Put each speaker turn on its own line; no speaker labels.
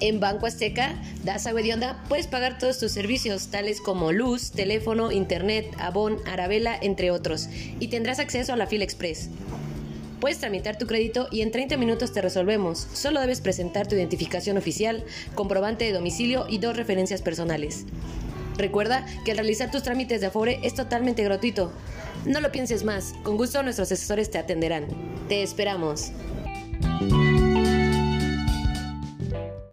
En Banco Azteca, das agua onda, puedes pagar todos tus servicios, tales como luz, teléfono, internet, abón, arabela, entre otros, y tendrás acceso a la fila express. Puedes tramitar tu crédito y en 30 minutos te resolvemos. Solo debes presentar tu identificación oficial, comprobante de domicilio y dos referencias personales. Recuerda que al realizar tus trámites de Afore es totalmente gratuito. No lo pienses más, con gusto nuestros asesores te atenderán. Te esperamos.